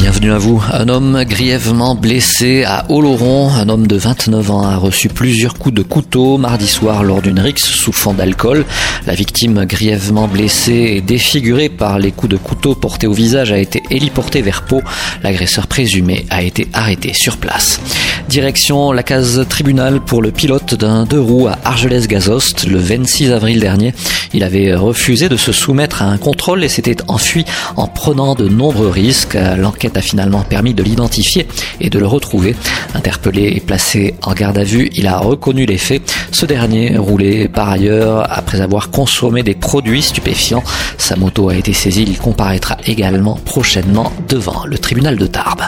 Bienvenue à vous. Un homme grièvement blessé à Oloron, un homme de 29 ans a reçu plusieurs coups de couteau mardi soir lors d'une rixe sous fond d'alcool. La victime grièvement blessée et défigurée par les coups de couteau portés au visage a été héliportée vers Pau. L'agresseur présumé a été arrêté sur place. Direction la case tribunal pour le pilote d'un deux roues à Argelès-Gazost le 26 avril dernier. Il avait refusé de se soumettre à un contrôle et s'était enfui en prenant de nombreux risques. L'enquête a finalement permis de l'identifier et de le retrouver. Interpellé et placé en garde à vue, il a reconnu les faits. Ce dernier roulait par ailleurs après avoir consommé des produits stupéfiants. Sa moto a été saisie. Il comparaîtra également prochainement devant le tribunal de Tarbes.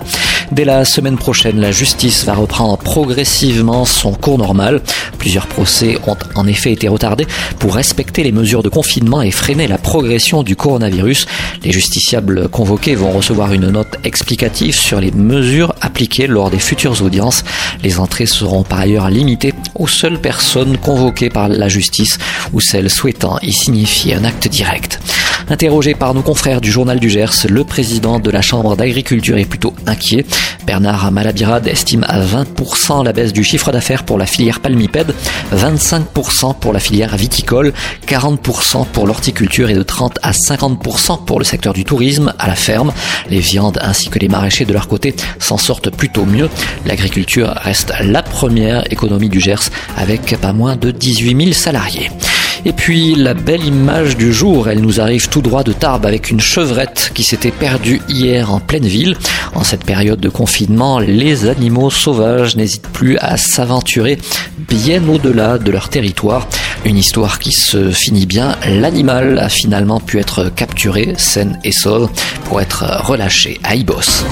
Dès la semaine prochaine, la justice va reprendre progressivement son cours normal. Plusieurs procès ont en effet été retardés pour respecter les mesures de confinement et freiner la progression du coronavirus. Les justiciables convoqués vont recevoir une note explicative sur les mesures appliquées lors des futures audiences. Les entrées seront par ailleurs limitées aux seules personnes convoquées par la justice ou celles souhaitant y signifier un acte direct. Interrogé par nos confrères du journal du Gers, le président de la Chambre d'agriculture est plutôt inquiet. Bernard Malabirade estime à 20% la baisse du chiffre d'affaires pour la filière palmipède, 25% pour la filière viticole, 40% pour l'horticulture et de 30 à 50% pour le secteur du tourisme à la ferme. Les viandes ainsi que les maraîchers de leur côté s'en sortent plutôt mieux. L'agriculture reste la première économie du Gers avec pas moins de 18 000 salariés. Et puis la belle image du jour, elle nous arrive tout droit de Tarbes avec une chevrette qui s'était perdue hier en pleine ville. En cette période de confinement, les animaux sauvages n'hésitent plus à s'aventurer bien au-delà de leur territoire. Une histoire qui se finit bien. L'animal a finalement pu être capturé, saine et sauve, pour être relâché à Ibos.